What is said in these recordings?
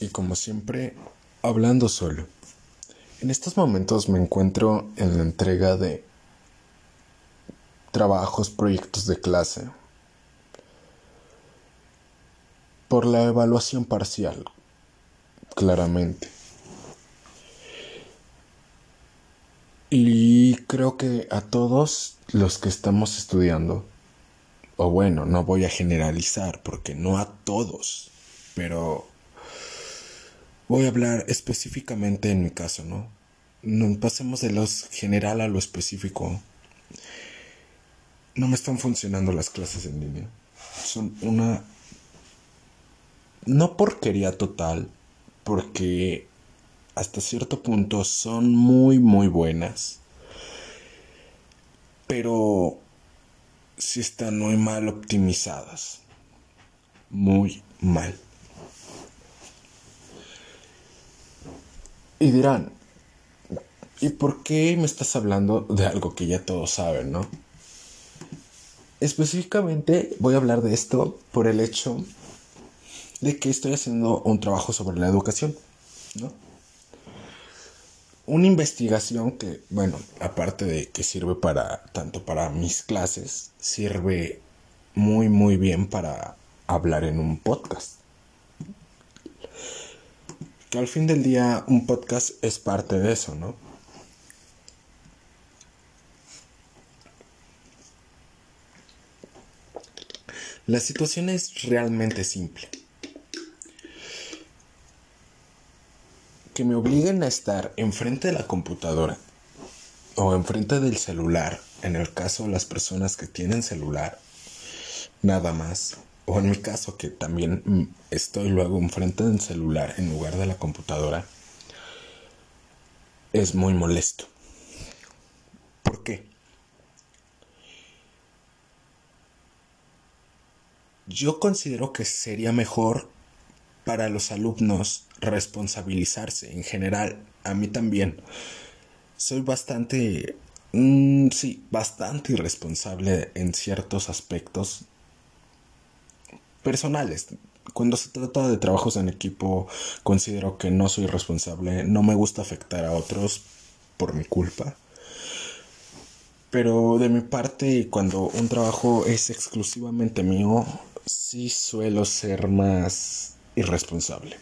y como siempre, hablando solo. En estos momentos me encuentro en la entrega de trabajos, proyectos de clase por la evaluación parcial, claramente. Y creo que a todos los que estamos estudiando, o bueno, no voy a generalizar porque no a todos, pero voy a hablar específicamente en mi caso, ¿no? pasemos de lo general a lo específico. No me están funcionando las clases en línea. Son una... No porquería total, porque hasta cierto punto son muy, muy buenas. Pero sí están muy mal optimizadas. Muy mal. Y dirán, ¿y por qué me estás hablando de algo que ya todos saben, no? Específicamente voy a hablar de esto por el hecho de que estoy haciendo un trabajo sobre la educación, ¿no? Una investigación que, bueno, aparte de que sirve para, tanto para mis clases, sirve muy, muy bien para hablar en un podcast. Al fin del día un podcast es parte de eso, ¿no? La situación es realmente simple. Que me obliguen a estar enfrente de la computadora o enfrente del celular, en el caso de las personas que tienen celular, nada más. O en mi caso que también mm, estoy luego enfrente del celular en lugar de la computadora, es muy molesto. ¿Por qué? Yo considero que sería mejor para los alumnos responsabilizarse en general. A mí también. Soy bastante... Mm, sí, bastante irresponsable en ciertos aspectos personales. Cuando se trata de trabajos en equipo, considero que no soy responsable. No me gusta afectar a otros por mi culpa. Pero de mi parte, cuando un trabajo es exclusivamente mío, sí suelo ser más irresponsable.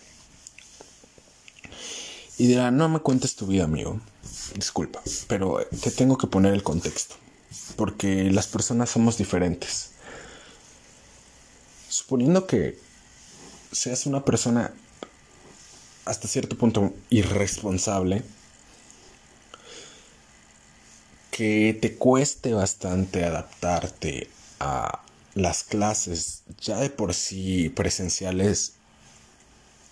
Y dirá, no me cuentes tu vida, amigo. Disculpa, pero te tengo que poner el contexto. Porque las personas somos diferentes. Suponiendo que seas una persona hasta cierto punto irresponsable, que te cueste bastante adaptarte a las clases ya de por sí presenciales,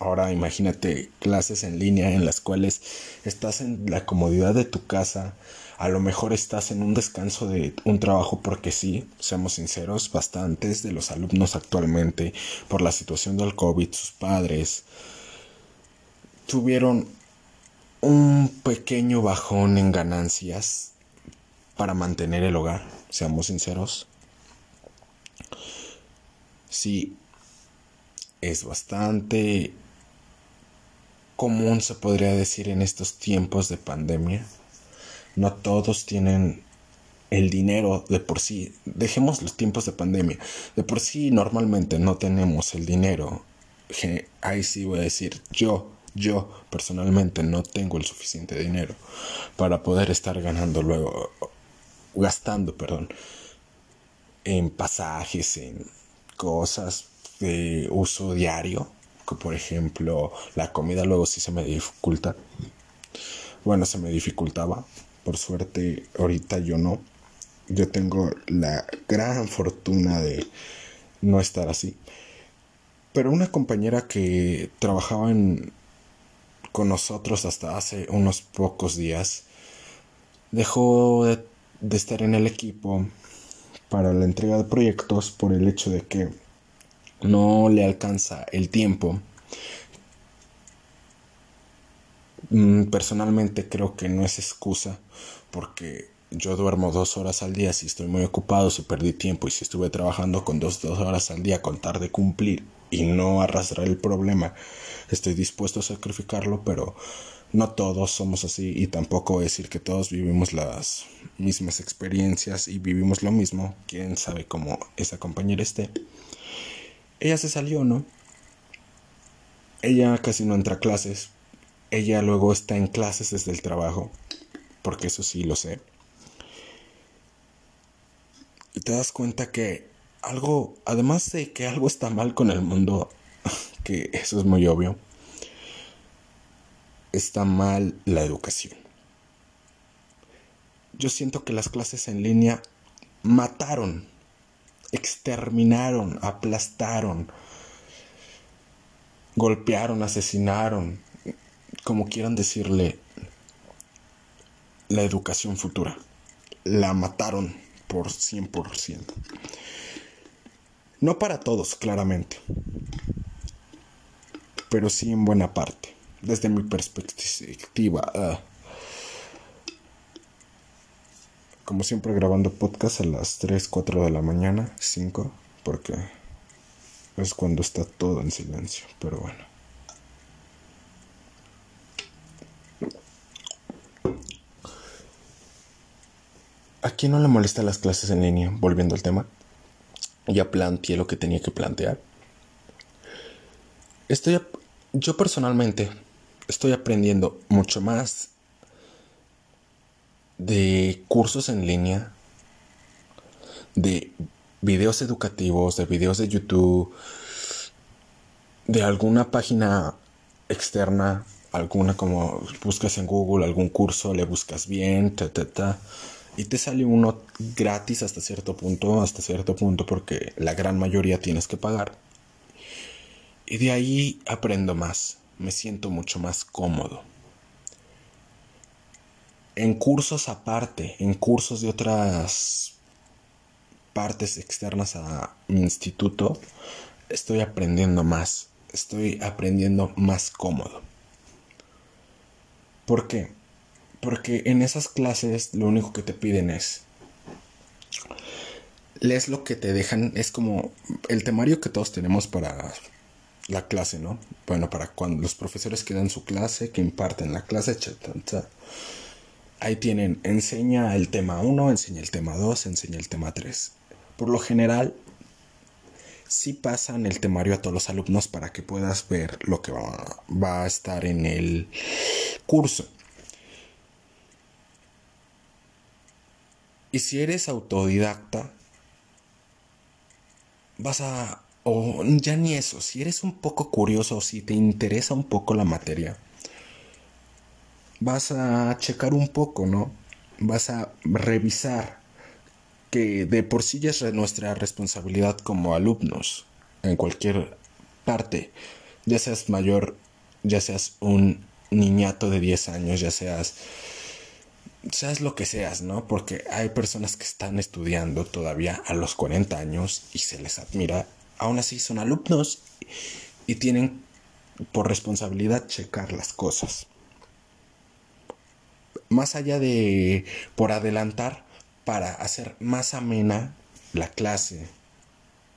ahora imagínate clases en línea en las cuales estás en la comodidad de tu casa, a lo mejor estás en un descanso de un trabajo porque sí, seamos sinceros, bastantes de los alumnos actualmente por la situación del COVID, sus padres tuvieron un pequeño bajón en ganancias para mantener el hogar, seamos sinceros. Sí es bastante común, se podría decir, en estos tiempos de pandemia. No todos tienen el dinero de por sí. Dejemos los tiempos de pandemia. De por sí normalmente no tenemos el dinero. Ahí sí voy a decir, yo, yo personalmente no tengo el suficiente dinero para poder estar ganando luego, gastando, perdón, en pasajes, en cosas de uso diario, por ejemplo la comida luego sí se me dificulta. Bueno, se me dificultaba. Por suerte, ahorita yo no. Yo tengo la gran fortuna de no estar así. Pero una compañera que trabajaba en, con nosotros hasta hace unos pocos días dejó de estar en el equipo para la entrega de proyectos por el hecho de que no le alcanza el tiempo. Mm, personalmente creo que no es excusa porque yo duermo dos horas al día si estoy muy ocupado, si perdí tiempo y si estuve trabajando con dos, dos horas al día con tarde cumplir, y no arrastrar el problema. Estoy dispuesto a sacrificarlo, pero no todos somos así y tampoco decir que todos vivimos las mismas experiencias y vivimos lo mismo. Quién sabe cómo esa compañera esté. Ella se salió, ¿no? Ella casi no entra a clases. Ella luego está en clases desde el trabajo. Porque eso sí lo sé. Y te das cuenta que algo, además de que algo está mal con el mundo, que eso es muy obvio, está mal la educación. Yo siento que las clases en línea mataron, exterminaron, aplastaron, golpearon, asesinaron, como quieran decirle, la educación futura. La mataron por 100%. No para todos, claramente, pero sí en buena parte desde mi perspectiva. Ah. Como siempre grabando podcast a las 3, 4 de la mañana, 5, porque es cuando está todo en silencio, pero bueno. ¿A quién no le molesta las clases en línea? Volviendo al tema. Ya planteé lo que tenía que plantear. Estoy yo personalmente estoy aprendiendo mucho más de cursos en línea, de videos educativos, de videos de YouTube, de alguna página externa, alguna como buscas en Google algún curso, le buscas bien, ta, ta, ta, y te sale uno gratis hasta cierto punto, hasta cierto punto, porque la gran mayoría tienes que pagar. Y de ahí aprendo más me siento mucho más cómodo. En cursos aparte, en cursos de otras partes externas a mi instituto, estoy aprendiendo más, estoy aprendiendo más cómodo. ¿Por qué? Porque en esas clases lo único que te piden es lees lo que te dejan, es como el temario que todos tenemos para la clase, ¿no? Bueno, para cuando los profesores que dan su clase, que imparten la clase, ahí tienen, enseña el tema 1, enseña el tema 2, enseña el tema 3. Por lo general, sí pasan el temario a todos los alumnos para que puedas ver lo que va, a estar en el curso. Y si eres autodidacta, vas a o ya ni eso, si eres un poco curioso si te interesa un poco la materia, vas a checar un poco, ¿no? Vas a revisar que de por sí ya es nuestra responsabilidad como alumnos en cualquier parte, ya seas mayor, ya seas un niñato de 10 años, ya seas seas lo que seas, ¿no? Porque hay personas que están estudiando todavía a los 40 años y se les admira aún así son alumnos y tienen por responsabilidad checar las cosas. Más allá de por adelantar, para hacer más amena la clase,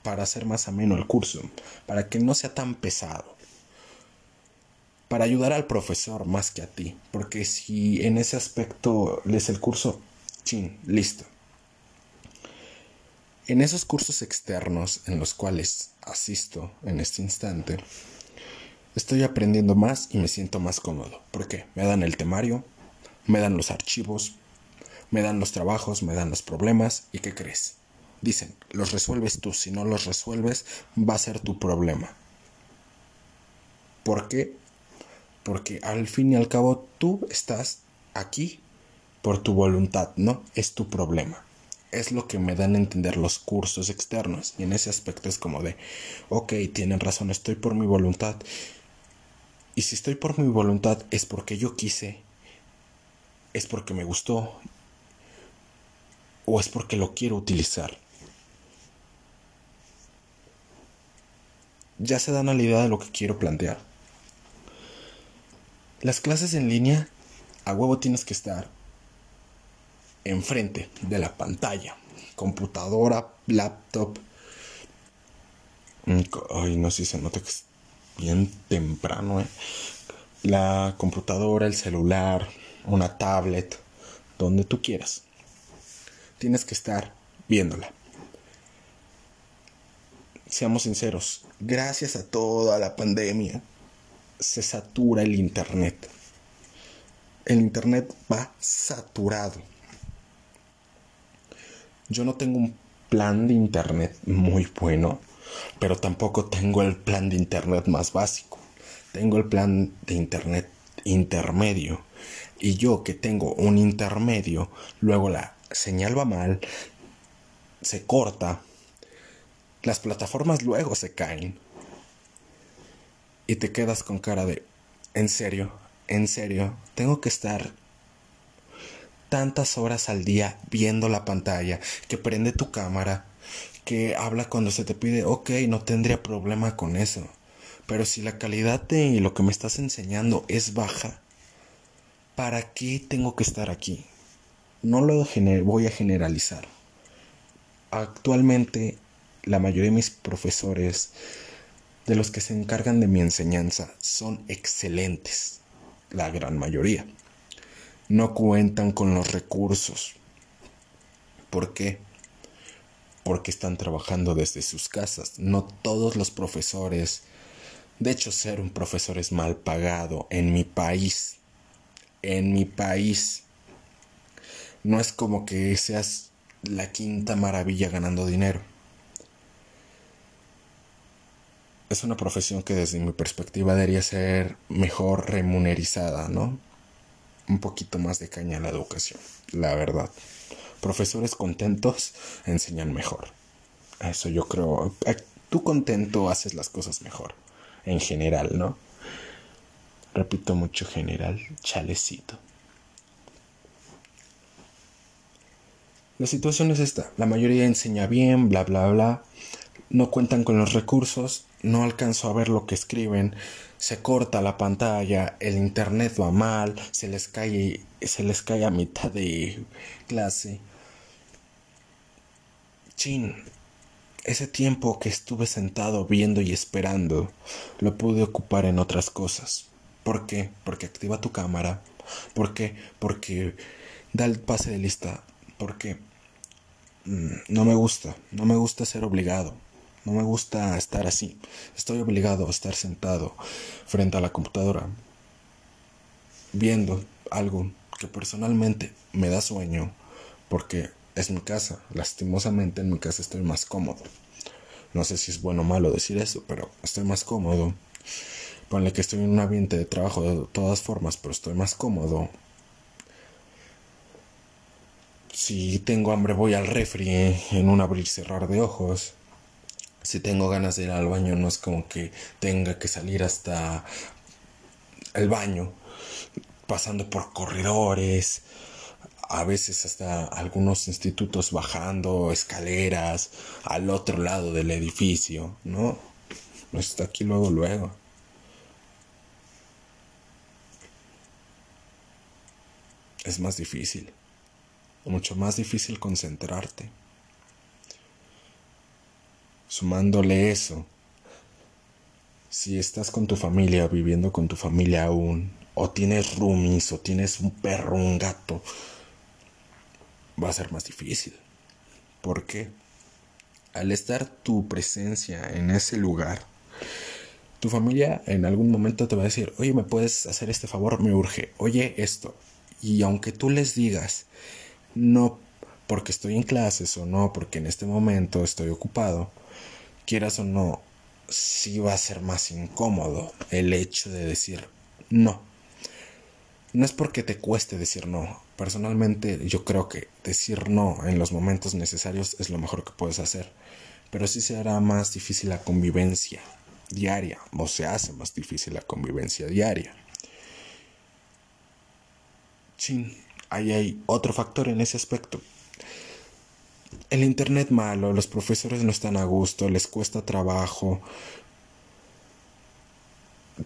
para hacer más ameno el curso, para que no sea tan pesado, para ayudar al profesor más que a ti, porque si en ese aspecto lees el curso, chin, listo. En esos cursos externos en los cuales asisto en este instante, estoy aprendiendo más y me siento más cómodo. ¿Por qué? Me dan el temario, me dan los archivos, me dan los trabajos, me dan los problemas y ¿qué crees? Dicen, los resuelves tú, si no los resuelves va a ser tu problema. ¿Por qué? Porque al fin y al cabo tú estás aquí por tu voluntad, ¿no? Es tu problema es lo que me dan a entender los cursos externos. Y en ese aspecto es como de, ok, tienen razón, estoy por mi voluntad. Y si estoy por mi voluntad es porque yo quise, es porque me gustó, o es porque lo quiero utilizar. Ya se dan a la idea de lo que quiero plantear. Las clases en línea, a huevo tienes que estar enfrente de la pantalla, computadora, laptop, Mm, ay, no sé si se nota que es bien temprano, ¿eh? La computadora, el celular, una tablet, donde tú quieras. Tienes que estar viéndola. Seamos sinceros, gracias a toda la pandemia se satura el Internet. El Internet va saturado. Yo no tengo un plan de Internet muy bueno, pero tampoco tengo el plan de Internet más básico. Tengo el plan de Internet intermedio. Y yo que tengo un intermedio, luego la señal va mal, se corta, las plataformas luego se caen. Y te quedas con cara de, en serio, en serio, tengo que estar tantas horas al día viendo la pantalla, que prende tu cámara, que habla cuando se te pide, ok, no tendría problema con eso. Pero si la calidad de lo que me estás enseñando es baja, ¿para qué tengo que estar aquí? No lo voy a generalizar. Actualmente, la mayoría de mis profesores, de los que se encargan de mi enseñanza, son excelentes. La gran mayoría no cuentan con los recursos. ¿Por qué? Porque están trabajando desde sus casas. No todos los profesores. De hecho, ser un profesor es mal pagado en mi país. En mi país. No es como que seas la quinta maravilla ganando dinero. Es una profesión que desde mi perspectiva debería ser mejor remunerizada, ¿no? un poquito más de caña a la educación, la verdad. Profesores contentos enseñan mejor. Eso yo creo. Tú contento haces las cosas mejor. En general, ¿no? Repito mucho general, chalecito. La situación es esta. La mayoría enseña bien, bla, bla, bla. No cuentan con los recursos. No alcanzo a ver lo que escriben se corta la pantalla, el internet va mal, se les cae, se les cae a mitad de clase. Chin, ese tiempo que estuve sentado viendo y esperando, lo pude ocupar en otras cosas. ¿Por qué? Porque activa tu cámara. ¿Por qué? Porque da el pase de lista. Porque mm, no me gusta, no me gusta ser obligado. No me gusta estar así. Estoy obligado a estar sentado frente a la computadora viendo algo que personalmente me da sueño porque es mi casa. Lastimosamente en mi casa estoy más cómodo. No sé si es bueno o malo decir eso, pero estoy más cómodo. Ponle que estoy en un ambiente de trabajo de todas formas, pero estoy más cómodo. Si tengo hambre voy al refri en un abrir cerrar de ojos si tengo ganas de ir al baño, no es como que tenga que salir hasta el baño, pasando por corredores, a veces hasta algunos institutos bajando escaleras al otro lado del edificio, ¿no? No está aquí luego, luego. Es más difícil, mucho más difícil concentrarte. Sumándole eso, si estás con tu familia, viviendo con tu familia aún, o tienes roomies, o tienes un perro, un gato, va a ser más difícil. ¿Por qué? Al estar tu presencia en ese lugar, tu familia en algún momento te va a decir, oye, ¿me puedes hacer este favor? Me urge, oye esto. Y aunque tú les digas, no porque estoy en clases o no porque en este momento estoy ocupado, quieras o no, sí va a ser más incómodo el hecho de decir no. No es porque te cueste decir no. Personalmente yo creo que decir no en los momentos necesarios es lo mejor que puedes hacer. Pero sí se hará más difícil la convivencia diaria o se hace más difícil la convivencia diaria. Sí, ahí hay otro factor en ese aspecto el internet malo, los profesores no están a gusto, les cuesta trabajo.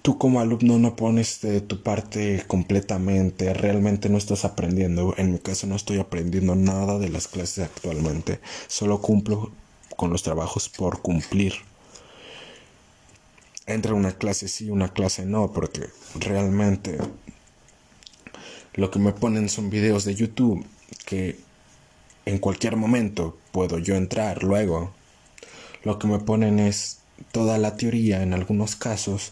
Tú como alumno no pones de tu parte completamente, realmente no estás aprendiendo. En mi caso no estoy aprendiendo nada de las clases actualmente, solo cumplo con los trabajos por cumplir. entre una clase sí, una clase no, porque realmente lo que me ponen son videos de YouTube que en cualquier momento puedo yo entrar luego. Lo que me ponen es toda la teoría en algunos casos.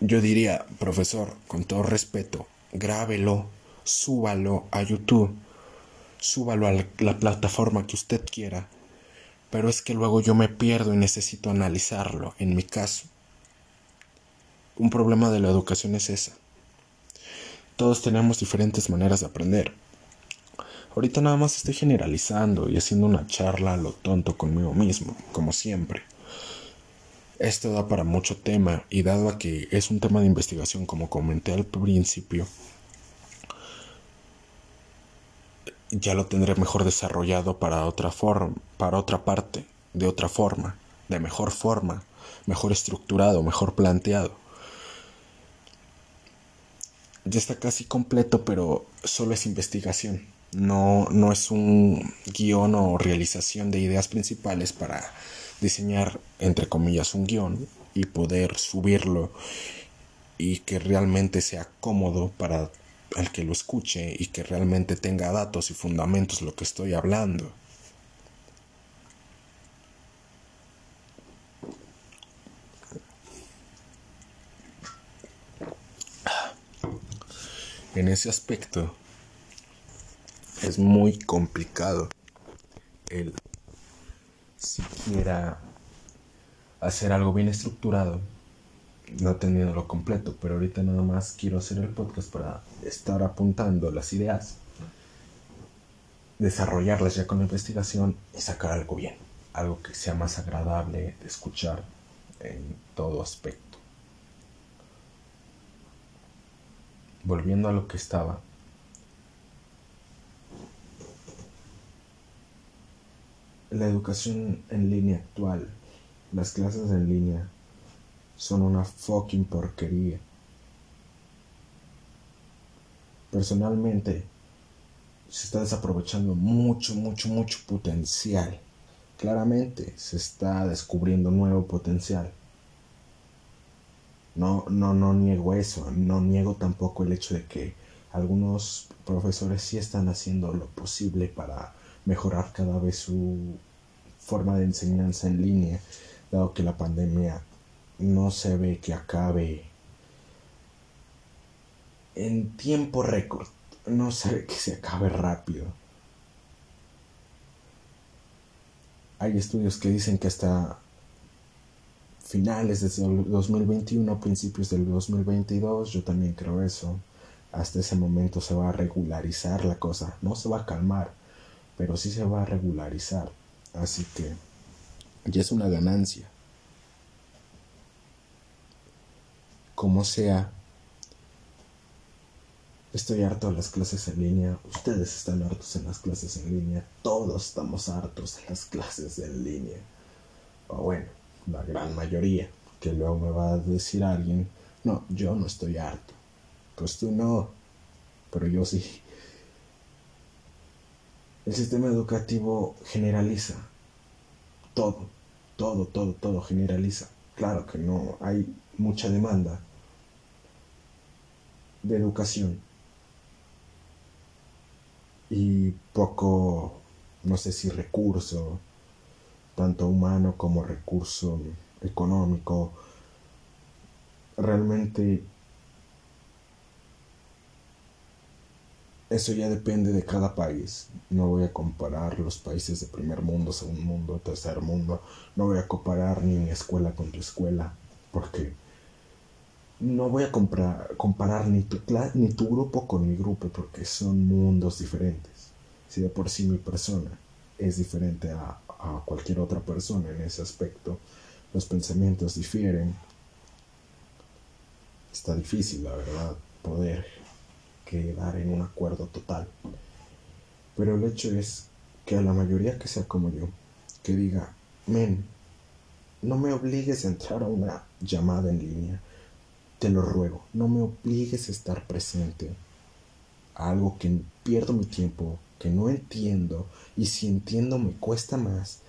Yo diría, profesor, con todo respeto, grábelo, súbalo a YouTube, súbalo a la plataforma que usted quiera. Pero es que luego yo me pierdo y necesito analizarlo, en mi caso. Un problema de la educación es esa. Todos tenemos diferentes maneras de aprender. Ahorita nada más estoy generalizando y haciendo una charla a lo tonto conmigo mismo, como siempre. Esto da para mucho tema y dado a que es un tema de investigación como comenté al principio, ya lo tendré mejor desarrollado para otra forma, para otra parte, de otra forma, de mejor forma, mejor estructurado, mejor planteado. Ya está casi completo, pero solo es investigación no, no es un guion o realización de ideas principales para diseñar, entre comillas, un guion y poder subirlo y que realmente sea cómodo para el que lo escuche y que realmente tenga datos y fundamentos lo que estoy hablando. En ese aspecto, es muy complicado el siquiera hacer algo bien estructurado, no teniendo lo completo, pero ahorita nada más quiero hacer el podcast para estar apuntando las ideas, desarrollarlas ya con la investigación y sacar algo bien, algo que sea más agradable de escuchar en todo aspecto. Volviendo a lo que estaba, La educación en línea actual, las clases en línea, son una fucking porquería. Personalmente, se está desaprovechando mucho, mucho, mucho potencial. Claramente se está descubriendo nuevo potencial. No, no, no niego eso. No niego tampoco el hecho de que algunos profesores sí están haciendo lo posible para mejorar cada vez su forma de enseñanza en línea, dado que la pandemia no se ve que acabe en tiempo récord, no se ve que se acabe rápido. Hay estudios que dicen que hasta finales del 2021, principios del 2022, yo también creo eso. Hasta ese momento se va a regularizar la cosa, no se va a calmar, pero sí se va a regularizar. Así que ya es una ganancia. Como sea, estoy harto de las clases en línea, ustedes están hartos en las clases en línea, todos estamos hartos de las clases en línea. O bueno, la gran mayoría, que luego me va a decir alguien, no, yo no estoy harto. Pues tú no, pero yo sí. El sistema educativo generaliza todo, todo, todo, todo generaliza. Claro que no hay mucha demanda de educación y poco, no sé si recurso, tanto humano como recurso económico. Realmente Eso ya depende de cada país. No voy a comparar los países de primer mundo, segundo mundo, tercer mundo. No voy a comparar ni mi escuela con tu escuela. Porque no voy a comparar ni tu, ni tu grupo con mi grupo. Porque son mundos diferentes. Si de por sí mi persona es diferente a, a cualquier otra persona en ese aspecto, los pensamientos difieren. Está difícil, la verdad, poder quedar en un acuerdo total. Pero el hecho es que a la mayoría que sea como yo, que diga, men, no me obligues a entrar a una llamada en línea, te lo ruego, no me obligues a estar presente a algo que pierdo mi tiempo, que no entiendo, y si entiendo me cuesta más.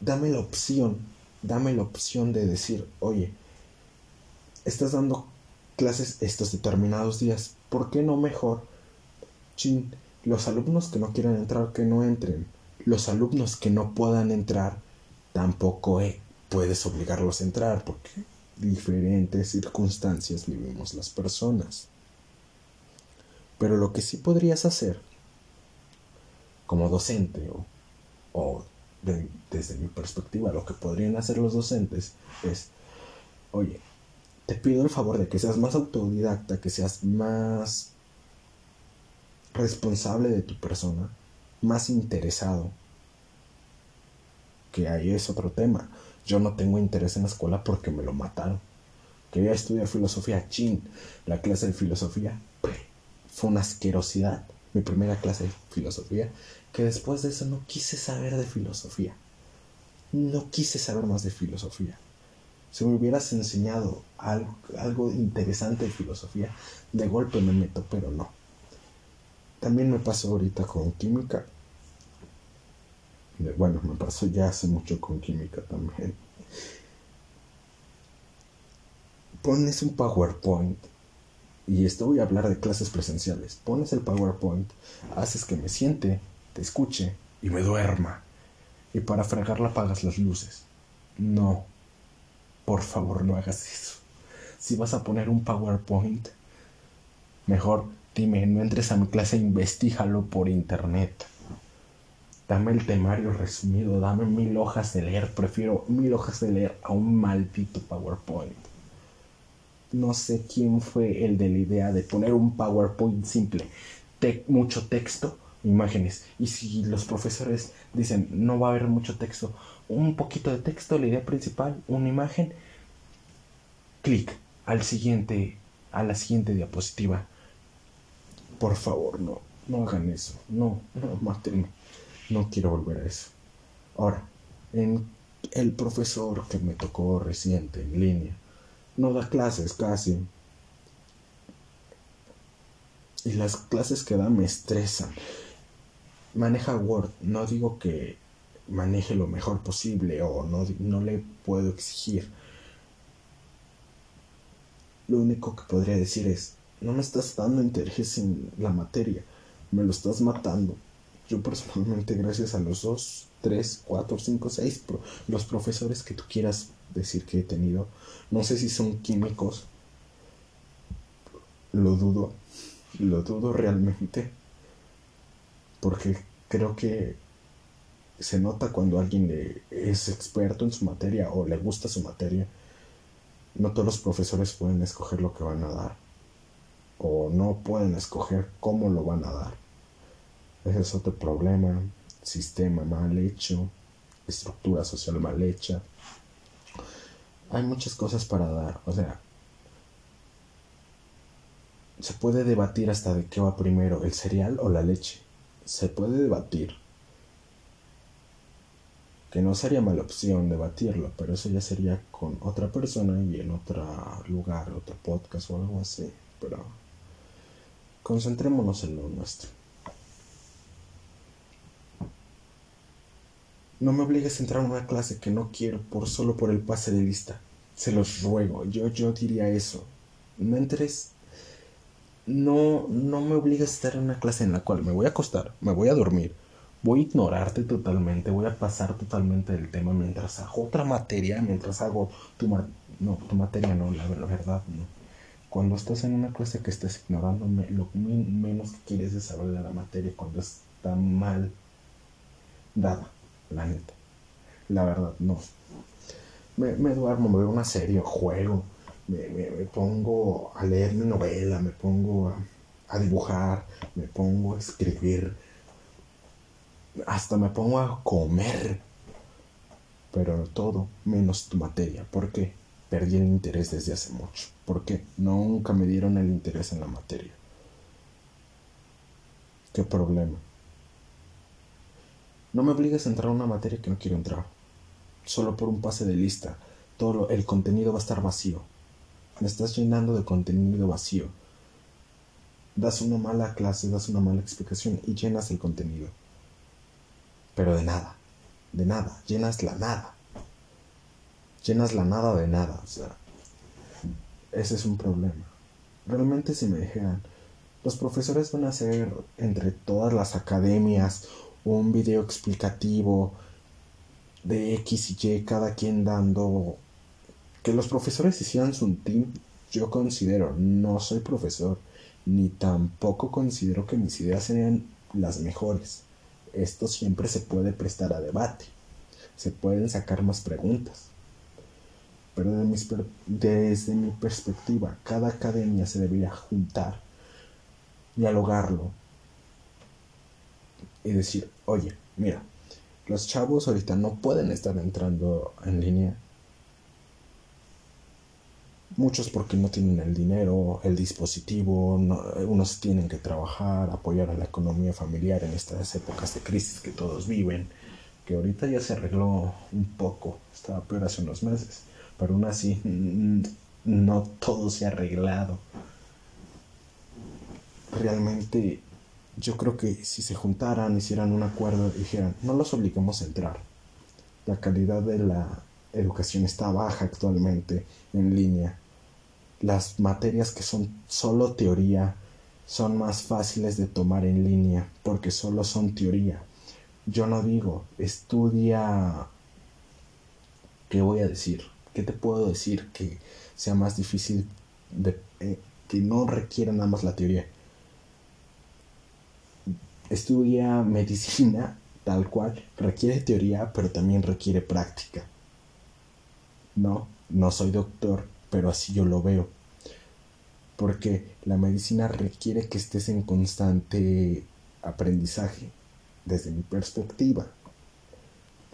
Dame la opción dame la opción de decir, oye, estás dando clases estos determinados días, ¿por qué no mejor? Chin, los alumnos que no quieran entrar, que no entren. Los alumnos que no puedan entrar, tampoco eh, puedes obligarlos a entrar, porque diferentes circunstancias vivimos las personas. Pero lo que sí podrías hacer, como docente o, desde mi perspectiva, lo que podrían hacer los docentes es, oye, te pido el favor de que seas más autodidacta, que seas más responsable de tu persona, más interesado. Que ahí es otro tema. Yo no tengo interés en la escuela porque me lo mataron. Quería estudiar filosofía, chin. La clase de filosofía fue una asquerosidad. Mi primera clase de filosofía, que después de eso no quise saber de filosofía. No quise saber más de filosofía. Si me hubieras enseñado algo, algo interesante de filosofía, de golpe me meto, pero no. También me pasó ahorita con química. Bueno, me pasó ya hace mucho con química también. Pones un PowerPoint y esto voy a hablar de clases presenciales. Pones el PowerPoint, haces que me siente, te escuche y me duerma. Y para fregarla apagas las luces. No, por favor no hagas eso. Si vas a poner un PowerPoint, mejor dime, no entres a mi clase, investigalo por internet. Dame el temario resumido, dame mil hojas de leer. Prefiero mil hojas de leer a un maldito PowerPoint. No sé quién fue el de la idea de poner un PowerPoint simple, mucho texto, imágenes. Y si los profesores dicen no va a haber mucho texto, un poquito de texto, la idea principal, una imagen, clic al siguiente, a la siguiente diapositiva. Por favor, no, no hagan eso, no, no, mátenme, no quiero volver a eso. Ahora, en el profesor que me tocó reciente en línea, no da clases casi. Y las clases que da me estresan. Maneja Word, no digo que maneje lo mejor posible o no, no le puedo exigir. Lo único que podría decir es, no me estás dando interés en la materia, me lo estás matando. Yo personalmente, gracias a los dos, tres, cuatro, cinco, seis, los profesores que tú quieras decir que he tenido, no sé si son químicos, lo dudo, lo dudo realmente, porque creo que se nota cuando alguien es experto en su materia o le gusta su materia. No todos los profesores pueden escoger lo que van a dar. O no pueden escoger cómo lo van a dar. Ese es otro problema. Sistema mal hecho. Estructura social mal hecha. Hay muchas cosas para dar. O sea, se puede debatir hasta de qué va primero, el cereal o la leche. Se puede debatir que no sería mala opción debatirlo, pero eso ya sería con otra persona y en otro lugar, otro podcast o algo así. Pero concentrémonos en lo nuestro. No me obligues a entrar a una clase que no quiero por solo por el pase de lista. Se los ruego, yo, yo diría eso. No entres. No, no me obligues a estar en una clase en la cual me voy a acostar, me voy a dormir, voy a ignorarte totalmente, voy a pasar totalmente del tema mientras hago otra materia, mientras hago tu, no, tu materia, no, la, verdad, no. Cuando estás en una clase que estés ignorando, lo menos que quieres es saber de la materia cuando está mal dada, la neta. La verdad, no. Me, me duermo, me veo una serie, juego, me, me, pongo a leer mi novela, me pongo a dibujar, me pongo a escribir hasta me pongo a comer. Pero todo menos tu materia. ¿Por qué? Perdí el interés desde hace mucho. ¿Por qué? Nunca me dieron el interés en la materia. ¿Qué problema? No me obligues a entrar a una materia que no quiero entrar. Solo por un pase de lista. Todo el contenido va a estar vacío. Me estás llenando de contenido vacío. Das una mala clase, das una mala explicación y llenas el contenido pero de nada, de nada, llenas la nada. llenas la nada de nada, o sea, ese es un problema. Realmente si me dijeran, los profesores van a hacer entre todas las academias un video explicativo de X y Y, cada quien dando... Que los profesores hicieran su team, yo considero, no soy profesor, ni tampoco considero que mis ideas sean las mejores. Esto siempre se puede prestar a debate, se pueden sacar más preguntas. Pero desde mi perspectiva, cada academia se debería juntar, dialogarlo y decir, oye, mira, los chavos ahorita no pueden estar entrando en línea. Muchos porque no tienen el dinero, el dispositivo, unos tienen que trabajar, apoyar a la economía familiar en estas épocas de crisis que todos viven, que ahorita ya se arregló un poco, estaba peor hace unos meses, pero aún así no todo se ha arreglado. Realmente yo creo que si se juntaran, hicieran un acuerdo y dijeran, no los obligamos a entrar. La calidad de la educación está baja actualmente en línea. Las materias que son solo teoría son más fáciles de tomar en línea porque solo son teoría. Yo no digo, estudia... ¿Qué voy a decir? ¿Qué te puedo decir que sea más difícil de... Eh, que no requiera nada más la teoría? Estudia medicina tal cual, requiere teoría, pero también requiere práctica. No, no soy doctor, pero así yo lo veo. Porque la medicina requiere que estés en constante aprendizaje, desde mi perspectiva.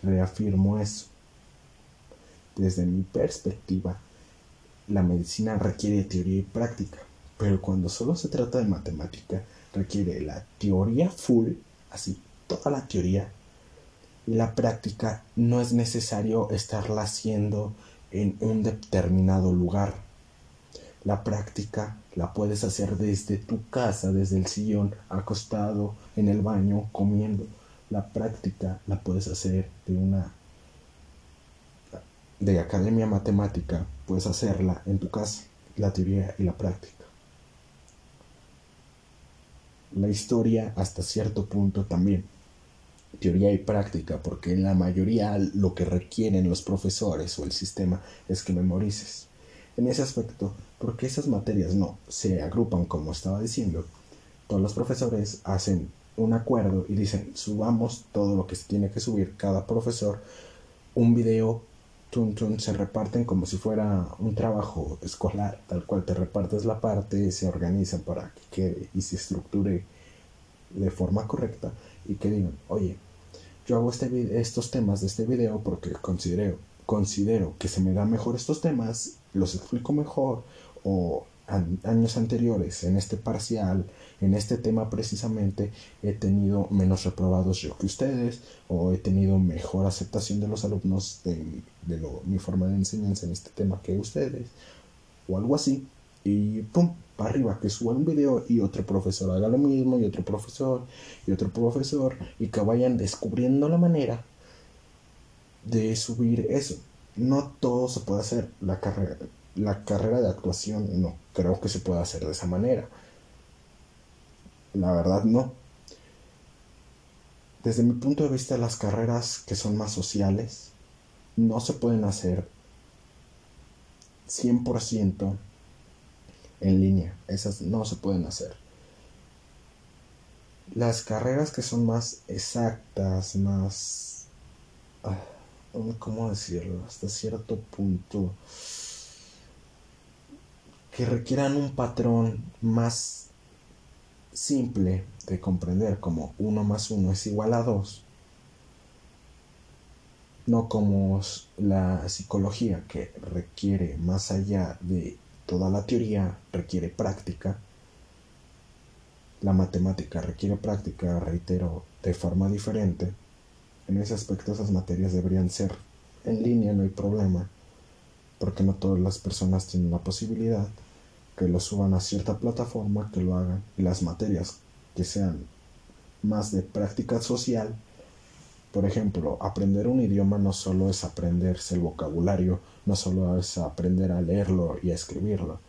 Reafirmo eso. Desde mi perspectiva, la medicina requiere teoría y práctica, pero cuando solo se trata de matemática, requiere la teoría full, así, toda la teoría, y la práctica no es necesario estarla haciendo en un determinado lugar. La práctica la puedes hacer desde tu casa, desde el sillón, acostado, en el baño, comiendo. La práctica la puedes hacer de una de academia matemática, puedes hacerla en tu casa, la teoría y la práctica la historia hasta cierto punto también. Teoría y práctica, porque en la mayoría lo que requieren los profesores o el sistema es que memorices. En ese aspecto, porque esas materias no se agrupan como estaba diciendo, todos los profesores hacen un acuerdo y dicen subamos todo lo que tiene que subir cada profesor, un video se reparten como si fuera un trabajo escolar, tal cual te repartes la parte, se organizan para que quede y se estructure de forma correcta y que digan, oye, yo hago este estos temas de este video porque considero, considero que se me dan mejor estos temas, los explico mejor o años anteriores en este parcial, en este tema precisamente, he tenido menos reprobados yo que ustedes, o he tenido mejor aceptación de los alumnos de, de mi forma de enseñanza en este tema que ustedes, o algo así, y pum, para arriba, que suban un video y otro profesor haga lo mismo, y otro profesor, y otro profesor, y que vayan descubriendo la manera de subir eso. No todo se puede hacer, la carrera, la carrera de actuación no creo que se pueda hacer de esa manera. La verdad no. Desde mi punto de vista las carreras que son más sociales no se pueden hacer 100% en línea. Esas no se pueden hacer. Las carreras que son más exactas, más... Ah, ¿Cómo decirlo? Hasta cierto punto que requieran un patrón más simple de comprender como 1 más 1 es igual a 2, no como la psicología que requiere más allá de toda la teoría, requiere práctica, la matemática requiere práctica, reitero, de forma diferente, en ese aspecto esas materias deberían ser en línea, no hay problema, porque no todas las personas tienen la posibilidad que lo suban a cierta plataforma, que lo hagan, y las materias que sean más de práctica social, Por ejemplo, aprender un idioma no solo es aprenderse el vocabulario, no solo es aprender a leerlo y a escribirlo.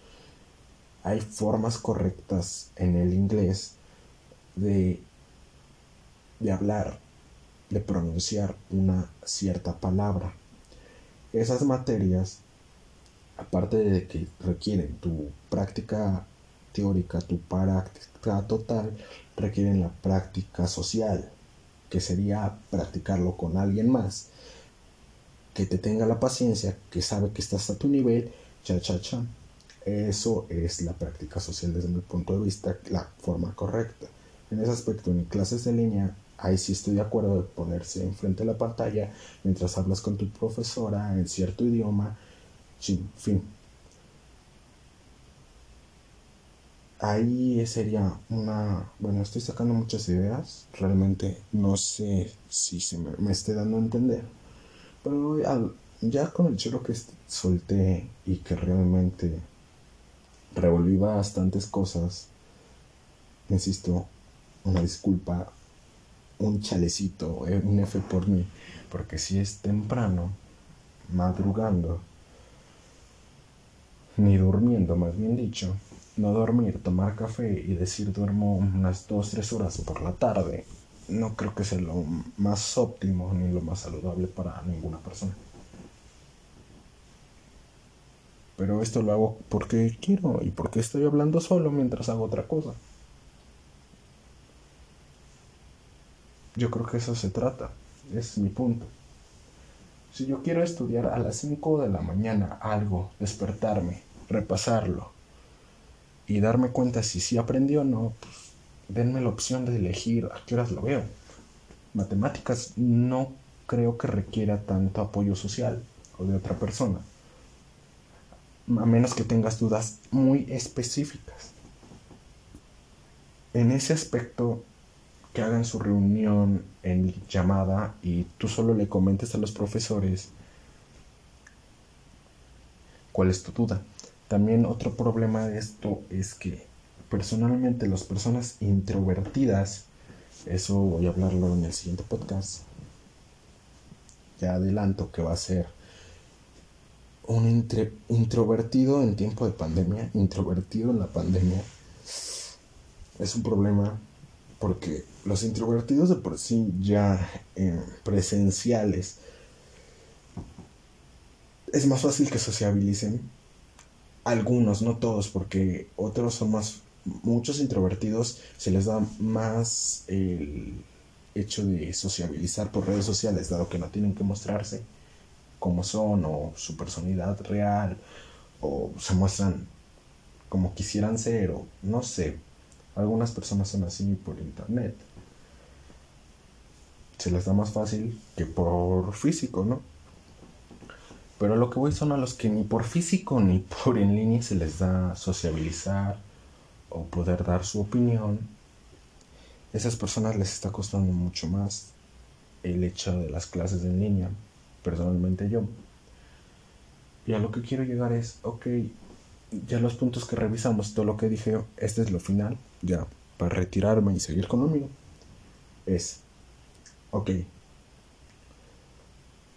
Hay formas correctas en el inglés de, de hablar, de pronunciar una cierta palabra. Esas materias, aparte de que requieren tu práctica teórica, tu práctica total, requieren la práctica social, que sería practicarlo con alguien más, que te tenga la paciencia, que sabe que estás a tu nivel, cha cha cha. Eso es la práctica social desde mi punto de vista, la forma correcta. En ese aspecto, en clases de línea, ahí sí estoy de acuerdo de ponerse enfrente de la pantalla mientras hablas con tu profesora en cierto idioma, en fin, ahí sería una, bueno, estoy sacando muchas ideas, realmente no sé si se me, esté dando a entender, pero ya con el chelo que solté y que realmente revolví bastantes cosas, insisto, una disculpa, un chalecito, eh, un F por mí, porque si es temprano, madrugando, ni durmiendo, más bien dicho, no dormir, tomar café y decir duermo unas 2-3 horas por la tarde, no creo que sea lo más óptimo ni lo más saludable para ninguna persona. Pero esto lo hago porque quiero y porque estoy hablando solo mientras hago otra cosa. Yo creo que eso se trata, es mi punto. Si yo quiero estudiar a las 5 de la mañana algo, despertarme, repasarlo, y darme cuenta si sí aprendió o no, pues denme la opción de elegir a qué horas lo veo. Matemáticas no creo que requiera tanto apoyo social o de otra persona, a menos que tengas dudas muy específicas. En ese aspecto, que hagan su reunión en llamada y tú solo le comentes a los profesores cuál es tu duda. También otro problema de esto es que personalmente las personas introvertidas, eso voy a hablarlo en el siguiente podcast, ya adelanto que va a ser un introvertido en tiempo de pandemia, introvertido en la pandemia, es un problema porque los introvertidos de por sí ya eh, presenciales es más fácil que sociabilicen. Algunos, no todos, porque otros son más, muchos introvertidos se les da más el hecho de sociabilizar por redes sociales, dado que no tienen que mostrarse como son o su personalidad real, o se muestran como quisieran ser, o no sé, algunas personas son así por internet. Se les da más fácil que por físico, ¿no? Pero lo que voy son a los que ni por físico ni por en línea se les da sociabilizar o poder dar su opinión. Esas personas les está costando mucho más el hecho de las clases en línea, personalmente yo. Y a lo que quiero llegar es, ok, ya los puntos que revisamos, todo lo que dije, este es lo final, ya, para retirarme y seguir conmigo, es, ok,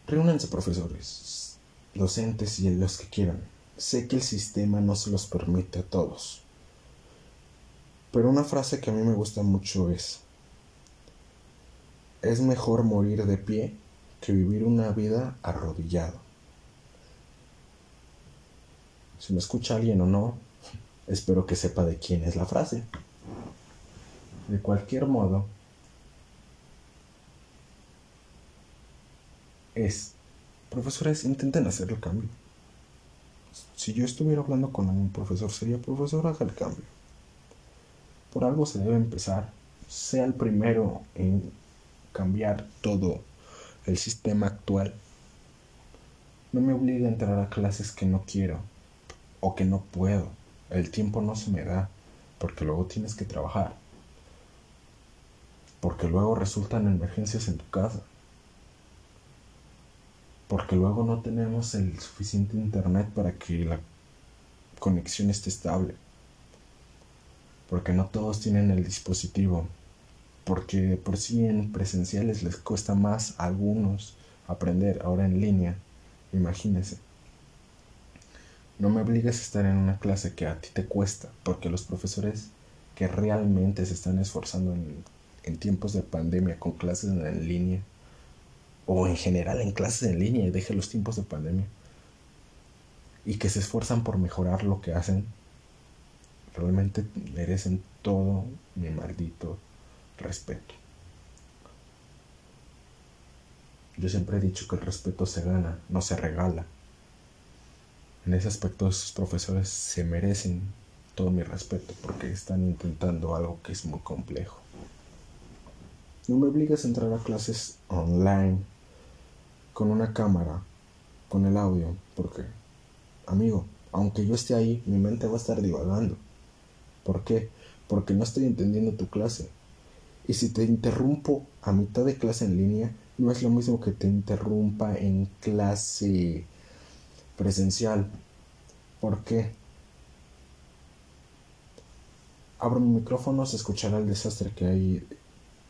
reúnanse profesores, docentes y los que quieran. Sé que el sistema no se los permite a todos. Pero una frase que a mí me gusta mucho es, es mejor morir de pie que vivir una vida arrodillado. Si me escucha alguien o no, espero que sepa de quién es la frase. De cualquier modo, es Profesores, intenten hacer el cambio. Si yo estuviera hablando con un profesor, sería profesor, haga el cambio. Por algo se debe empezar. Sea el primero en cambiar todo el sistema actual. No me obligue a entrar a clases que no quiero o que no puedo. El tiempo no se me da porque luego tienes que trabajar. Porque luego resultan emergencias en tu casa. Porque luego no tenemos el suficiente internet para que la conexión esté estable, porque no todos tienen el dispositivo, porque por sí en presenciales les cuesta más a algunos aprender, ahora en línea, imagínense. No me obligues a estar en una clase que a ti te cuesta, porque los profesores que realmente se están esforzando en, en tiempos de pandemia con clases en línea, o en general en clases en línea y deje los tiempos de pandemia, y que se esfuerzan por mejorar lo que hacen, realmente merecen todo mi maldito respeto. Yo siempre he dicho que el respeto se gana, no se regala. En ese aspecto esos profesores se merecen todo mi respeto porque están intentando algo que es muy complejo. No me obligues a entrar a clases online con una cámara, con el audio, porque, amigo, aunque yo esté ahí, mi mente va a estar divagando. ¿Por qué? Porque no estoy entendiendo tu clase. Y si te interrumpo a mitad de clase en línea, no es lo mismo que te interrumpa en clase presencial. ¿Por qué? Abro mi micrófono, se escuchará el desastre que hay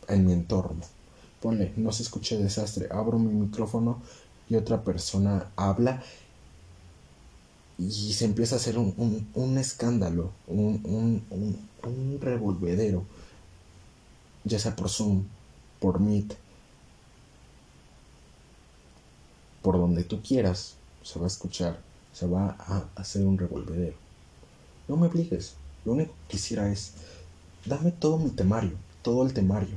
en mi entorno. Ponle, no se escuche desastre. Abro mi micrófono y otra persona habla y se empieza a hacer un, un, escándalo, un, un, revolvedero, ya sea por Zoom, por Meet, por donde tú quieras, se va a escuchar, se va a hacer un revolvedero. No me obligues, lo único que quisiera es, dame todo mi temario, todo el temario.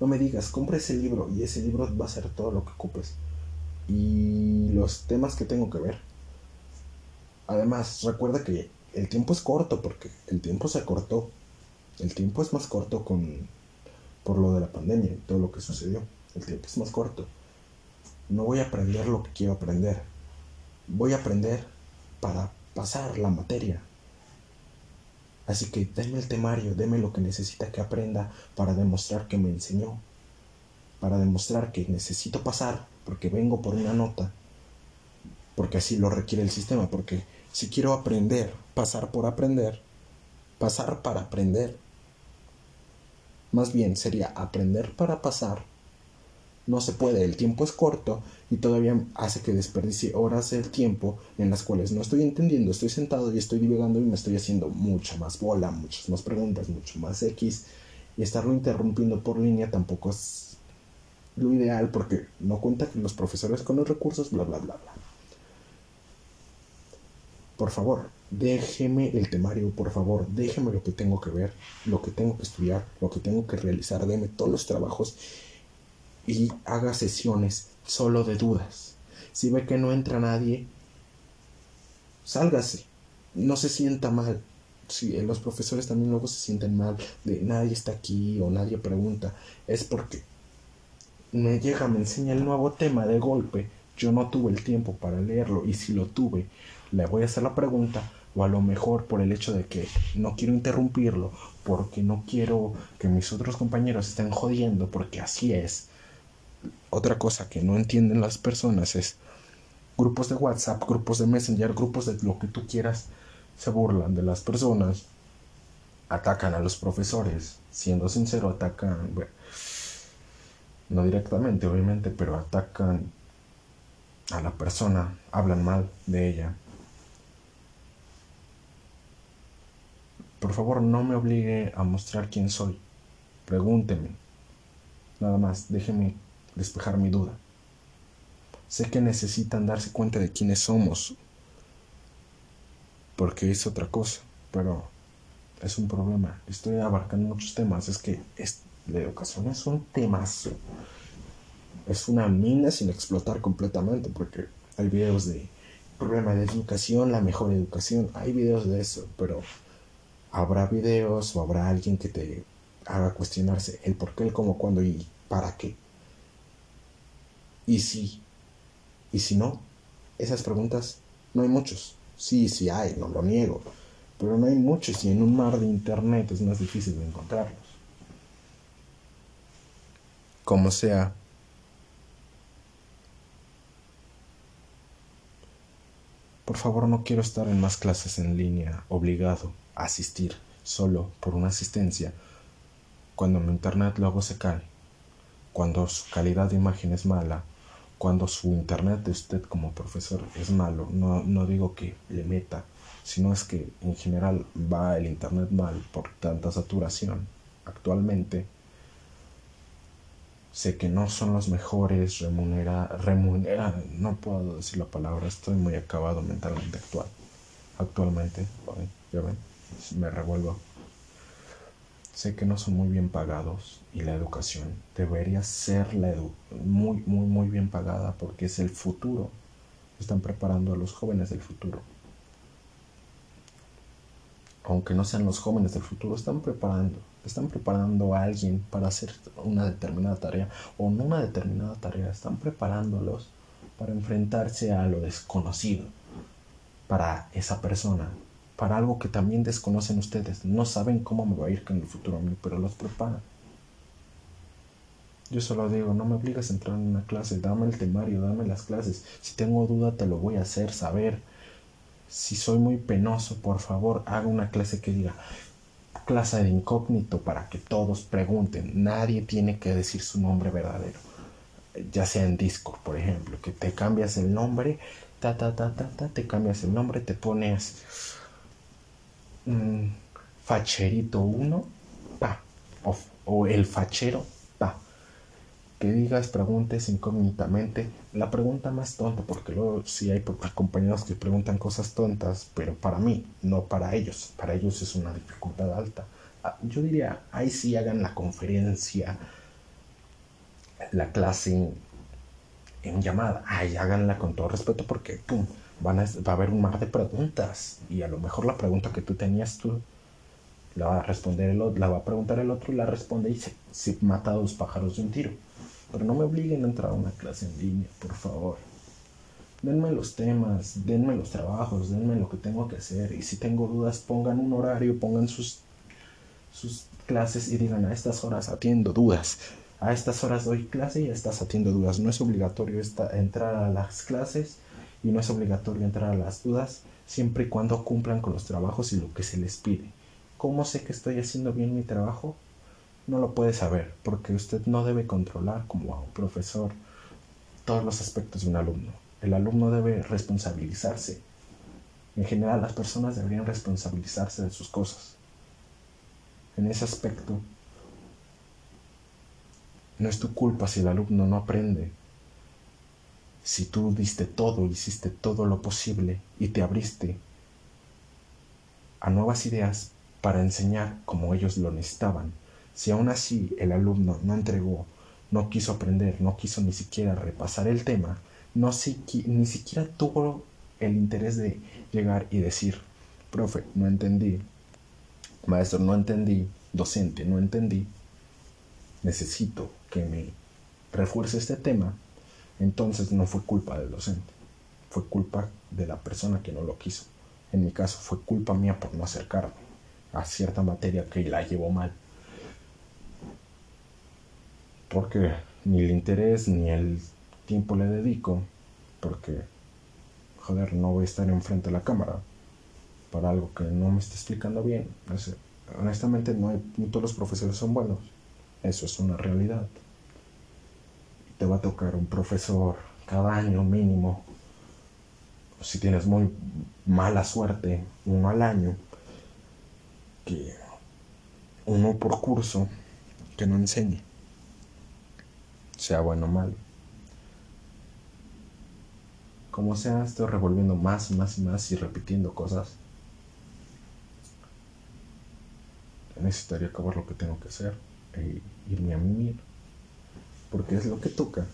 No me digas, compra ese libro y ese libro va a ser todo lo que ocupes. Y los temas que tengo que ver Además, recuerda que el tiempo es corto porque el tiempo se cortó. El tiempo es más corto con por lo de la pandemia y todo lo que sucedió. El tiempo es más corto. No voy a aprender lo que quiero aprender. Voy a aprender para pasar la materia. Así que deme el temario, deme lo que necesita que aprenda para demostrar que me enseñó. Para demostrar que necesito pasar porque vengo por una nota. Porque así lo requiere el sistema, porque si quiero aprender, pasar por aprender, pasar para aprender. Más bien sería aprender para pasar. No se puede, el tiempo es corto y todavía hace que desperdicie horas del tiempo en las cuales no estoy entendiendo, estoy sentado y estoy divagando y me estoy haciendo mucha más bola, muchas más preguntas, mucho más X. Y estarlo interrumpiendo por línea tampoco es lo ideal porque no cuenta con los profesores con los recursos, bla, bla, bla, bla. Por favor, déjeme el temario, por favor, déjeme lo que tengo que ver, lo que tengo que estudiar, lo que tengo que realizar, deme todos los trabajos y haga sesiones solo de dudas. Si ve que no entra nadie, sálgase, no se sienta mal. Si los profesores también luego se sienten mal de nadie está aquí o nadie pregunta, es porque me llega, me enseña el nuevo tema de golpe. Yo no tuve el tiempo para leerlo y si lo tuve, le voy a hacer la pregunta o a lo mejor por el hecho de que no quiero interrumpirlo, porque no quiero que mis otros compañeros estén jodiendo, porque así es. Otra cosa que no entienden las personas es grupos de WhatsApp, grupos de Messenger, grupos de lo que tú quieras, se burlan de las personas, atacan a los profesores, siendo sincero, atacan, no directamente obviamente, pero atacan a la persona, hablan mal de ella, Por favor, no me obligue a mostrar quién soy. Pregúnteme. Nada más, déjeme despejar mi duda. Sé que necesitan darse cuenta de quiénes somos, porque es otra cosa, pero es un problema. Estoy abarcando muchos temas. Es que la educación es un temazo. Es una mina sin explotar completamente, porque hay videos de problema de educación, la mejor educación. Hay videos de eso, pero habrá videos o habrá alguien que te haga cuestionarse el por qué, el cómo, cuándo y para qué. Y si, y si no, esas preguntas no hay muchos. Sí, sí hay, no lo niego. Pero no hay muchos y en un mar de internet es más difícil de encontrarlos. Como sea, por favor no quiero estar en más clases en línea obligado asistir solo por una asistencia cuando mi internet luego se cae, cuando su calidad de imagen es mala, cuando su internet de usted como profesor es malo, no, no digo que le meta, sino es que en general va el internet mal por tanta saturación actualmente. Sé que no son los mejores, remunera, remunera, no puedo decir la palabra, estoy muy acabado mentalmente actual, actualmente, ya ven, me revuelvo. Sé que no son muy bien pagados y la educación debería ser la muy, muy, muy bien pagada porque es el futuro. Están preparando a los jóvenes del futuro. Aunque no sean los jóvenes del futuro, están preparando. Están preparando a alguien para hacer una determinada tarea o no una determinada tarea. Están preparándolos para enfrentarse a lo desconocido para esa persona para algo que también desconocen ustedes. No saben cómo me va a ir con el futuro a pero los preparan. Yo solo digo, no me obligas a entrar en una clase, dame el temario, dame las clases. Si tengo duda, te lo voy a hacer saber. Si soy muy penoso, por favor, haga una clase que diga clase de incógnito para que todos pregunten. Nadie tiene que decir su nombre verdadero. Ya sea en Discord, por ejemplo, que te cambias el nombre, ta, ta, ta, ta, ta, te cambias el nombre, te pones facherito 1, pa, o, el fachero, pa. Que digas, preguntes incógnitamente. La pregunta más tonta, porque luego sí hay compañeros que preguntan cosas tontas, pero para mí, no para ellos. Para ellos es una dificultad alta. Ah, yo diría, ahí sí hagan la conferencia, la clase en, llamada. Ahí háganla con todo respeto porque, pum, van a, va a haber un mar de preguntas y a lo mejor la pregunta que tú tenías tú la va a responder el otro, la va a preguntar el otro y la responde y se, se mata a dos pájaros de un tiro. Pero no me obliguen a entrar a una clase en línea, por favor. Denme los temas, denme los trabajos, denme lo que tengo que hacer. Y si tengo dudas, pongan un horario, pongan sus, sus clases y digan a estas horas atiendo dudas. A estas horas doy clase y a estas atiendo dudas. No es obligatorio esta, entrar a las clases y no es obligatorio entrar a las dudas siempre y cuando cumplan con los trabajos y lo que se les pide. ¿Cómo sé que estoy haciendo bien mi trabajo? No lo puede saber, porque usted no debe controlar como profesor todos los aspectos de un alumno. El alumno debe responsabilizarse. En general, las personas deberían responsabilizarse de sus cosas. En ese aspecto, no es tu culpa si el alumno no aprende si tú diste todo, hiciste todo lo posible y te abriste a nuevas ideas para enseñar como ellos lo necesitaban, si aún así el alumno no entregó, no quiso aprender, no quiso ni siquiera repasar el tema, no ni siquiera tuvo el interés de llegar y decir, profe, no entendí, maestro, no entendí, docente, no entendí, necesito que me refuerce este tema, entonces no fue culpa del docente, fue culpa de la persona que no lo quiso. En mi caso fue culpa mía por no acercarme a cierta materia que la llevó mal. Porque ni el interés ni el tiempo le dedico, porque, joder, no voy a estar enfrente de la cámara para algo que no me está explicando bien. honestamente, no, todos los profesores son buenos. Eso es una realidad te va a tocar un profesor cada año mínimo. Si tienes muy mala suerte, uno al año, que uno por curso que no enseñe, sea bueno o malo. Como sea, estoy revolviendo más y más y más y repitiendo cosas. Necesitaría acabar lo que tengo que hacer e irme a mimir porque es lo que toca.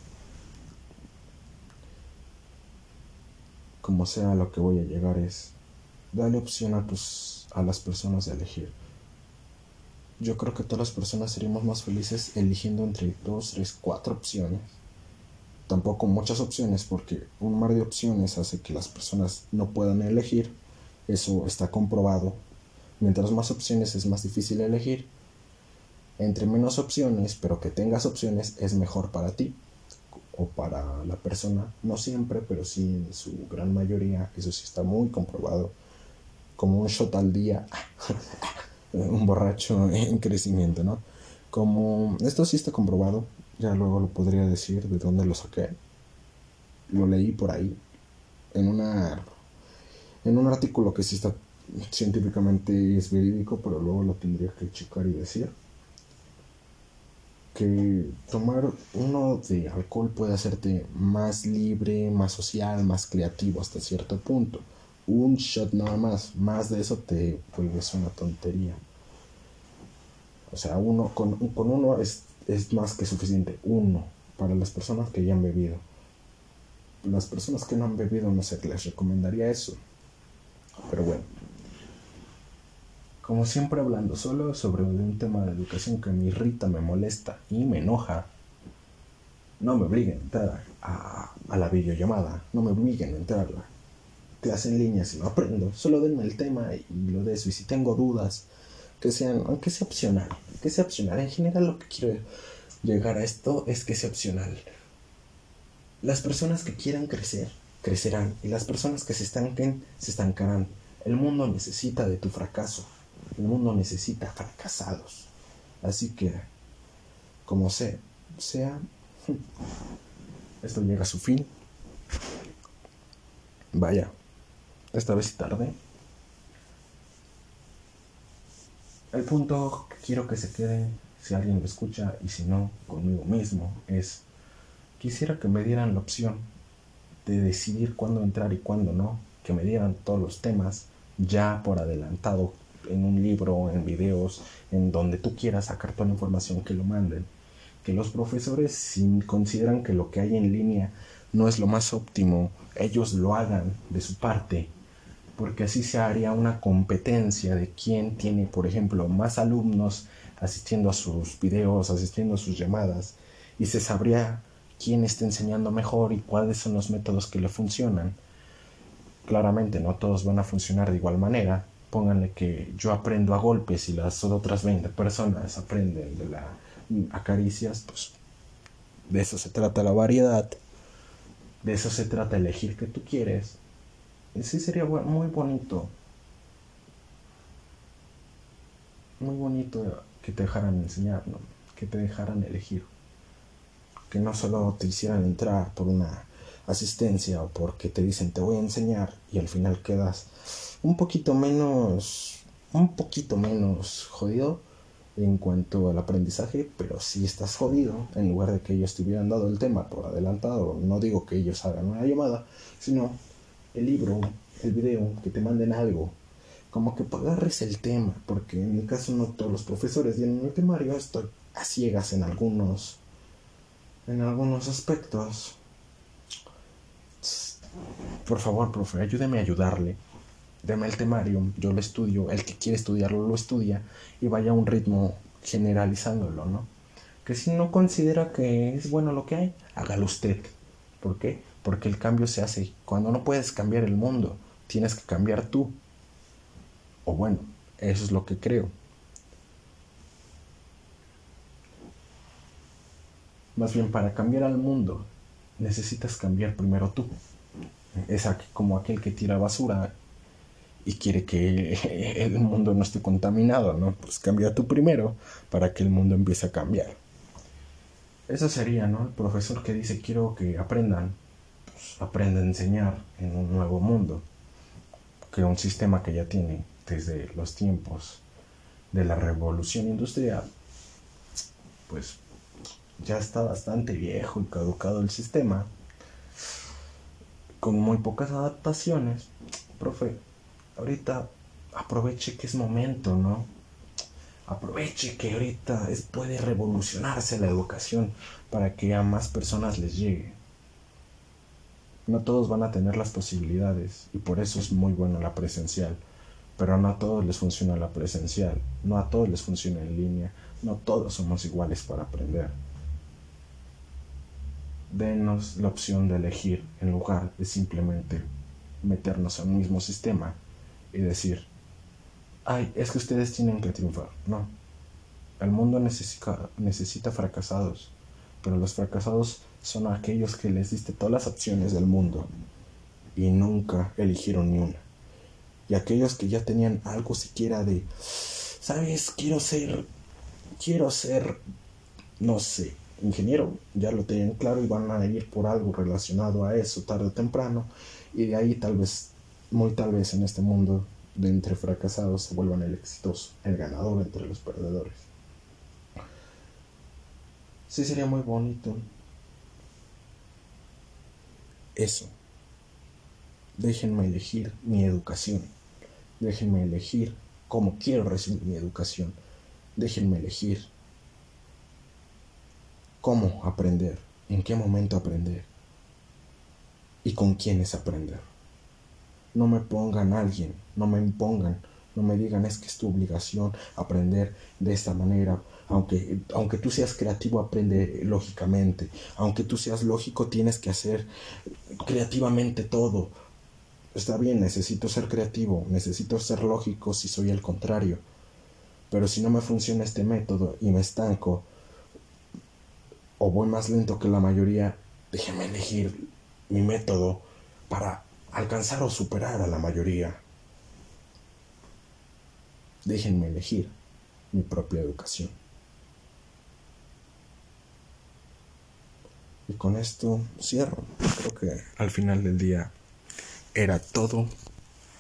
Como sea, lo que voy a llegar es darle opción a, tus, a las personas de elegir. Yo creo que todas las personas seríamos más felices eligiendo entre dos, tres, cuatro opciones. Tampoco muchas opciones porque un mar de opciones hace que las personas no puedan elegir. Eso está comprobado. Mientras más opciones es más difícil elegir entre menos opciones, pero que tengas opciones, es mejor para ti o para la persona. No siempre, pero sí en su gran mayoría. Eso sí está muy comprobado. Como un shot al día. un borracho en crecimiento, ¿no? Como esto sí está comprobado, ya luego lo podría decir de dónde lo saqué. Lo leí por ahí en una en un artículo que sí está científicamente es verídico, pero luego lo tendría que checar y decir que tomar uno de alcohol puede hacerte más libre, más social, más creativo hasta cierto punto. Un shot nada más, más de eso te vuelves una tontería. O sea, uno con, con uno es, es más que suficiente. Uno para las personas que ya han bebido. Las personas que no han bebido no sé, les recomendaría eso. Pero bueno. Como siempre hablando solo sobre un tema de educación que me irrita, me molesta y me enoja. No me obliguen a entrar a, a la videollamada. No me obliguen a entrar a clase en línea si no aprendo. Solo denme el tema y lo de eso. Y si tengo dudas, que sean, aunque sea opcional. Que sea opcional. En general lo que quiero llegar a esto es que sea opcional. Las personas que quieran crecer, crecerán. Y las personas que se estanquen, se estancarán. El mundo necesita de tu fracaso. El mundo necesita fracasados. Así que, como sea, sea, esto llega a su fin. Vaya, esta vez tarde. El punto que quiero que se quede, si alguien lo escucha y si no, conmigo mismo, es, quisiera que me dieran la opción de decidir cuándo entrar y cuándo no, que me dieran todos los temas ya por adelantado en un libro, en videos, en donde tú quieras sacar toda la información que lo manden. Que los profesores, si consideran que lo que hay en línea no es lo más óptimo, ellos lo hagan de su parte, porque así se haría una competencia de quién tiene, por ejemplo, más alumnos asistiendo a sus videos, asistiendo a sus llamadas, y se sabría quién está enseñando mejor y cuáles son los métodos que le funcionan. Claramente no todos van a funcionar de igual manera, pónganle que yo aprendo a golpes y las otras 20 personas aprenden de la acaricias, pues de eso se trata la variedad, de eso se trata elegir que tú quieres. Y sí sería muy bonito, muy bonito que te dejaran enseñar, que te dejaran elegir, que no solo te hicieran entrar por una asistencia o porque te dicen te voy a enseñar y al final quedas un poquito menos un poquito menos jodido en cuanto al aprendizaje, pero si estás jodido, en lugar de que ellos te hubieran dado el tema por adelantado, no digo que ellos hagan una llamada, sino el libro, el video, que te manden algo, como que agarres el tema, porque en mi caso no todos los profesores tienen el temario, estoy a ciegas en algunos, en algunos aspectos, por favor, profe, ayúdeme a ayudarle. Deme el temario, yo lo estudio, el que quiere estudiarlo lo estudia y vaya a un ritmo generalizándolo, ¿no? Que si no considera que es bueno lo que hay, hágalo usted. ¿Por qué? Porque el cambio se hace cuando no puedes cambiar el mundo, tienes que cambiar tú. O bueno, eso es lo que creo. Más bien, para cambiar al mundo, necesitas cambiar primero tú es como aquel que tira basura y quiere que el mundo no esté contaminado, ¿no? Pues cambia tú primero para que el mundo empiece a cambiar. Eso sería, ¿no? El profesor que dice quiero que aprendan, pues aprende a enseñar en un nuevo mundo, que un sistema que ya tiene desde los tiempos de la revolución industrial, pues ya está bastante viejo y caducado el sistema con muy pocas adaptaciones, profe, ahorita aproveche que es momento, ¿no? Aproveche que ahorita es, puede revolucionarse la educación para que a más personas les llegue. No todos van a tener las posibilidades y por eso es muy buena la presencial, pero no a todos les funciona la presencial, no a todos les funciona en línea, no todos somos iguales para aprender denos la opción de elegir en lugar de simplemente meternos al mismo sistema y decir, ay, es que ustedes tienen que triunfar. No, el mundo necesita, necesita fracasados, pero los fracasados son aquellos que les diste todas las opciones del mundo y nunca eligieron ni una. Y aquellos que ya tenían algo siquiera de, sabes, quiero ser quiero ser, no sé, ingeniero, ya lo tienen claro y van a ir por algo relacionado a eso tarde o temprano. Y de ahí tal vez, muy tal vez en este mundo de entre fracasados se vuelvan el exitoso, el ganador entre los perdedores. Sí sería muy bonito. Eso. Déjenme elegir mi educación. Déjenme elegir cómo quiero recibir mi educación. Déjenme elegir cómo aprender, en qué momento aprender y con quiénes aprender. No me pongan a alguien, no me impongan, no me digan es que es tu obligación aprender de esta manera. Aunque, aunque tú seas creativo, aprende lógicamente. Aunque tú seas lógico, tienes que hacer creativamente todo. Está bien, necesito ser creativo, necesito ser lógico si soy el contrario. Pero si no me funciona este método y me estanco, o voy más lento que la mayoría, déjeme elegir mi método para alcanzar o superar a la mayoría. Déjenme elegir mi propia educación. Y con esto cierro. Creo que al final del día era todo.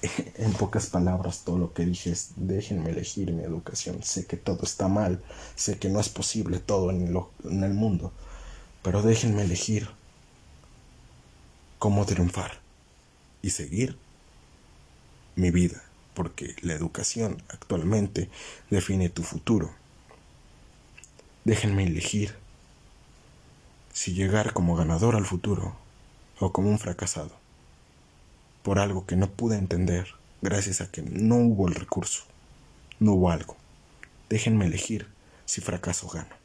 En pocas palabras, todo lo que dije es déjenme elegir mi educación. Sé que todo está mal, sé que no es posible todo en, en el mundo, pero déjenme elegir cómo triunfar y seguir mi vida, porque la educación actualmente define tu futuro. Déjenme elegir si llegar como ganador al futuro o como un fracasado, por algo que no pude entender gracias a que no hubo el recurso, no hubo algo. Déjenme elegir si fracaso o gano.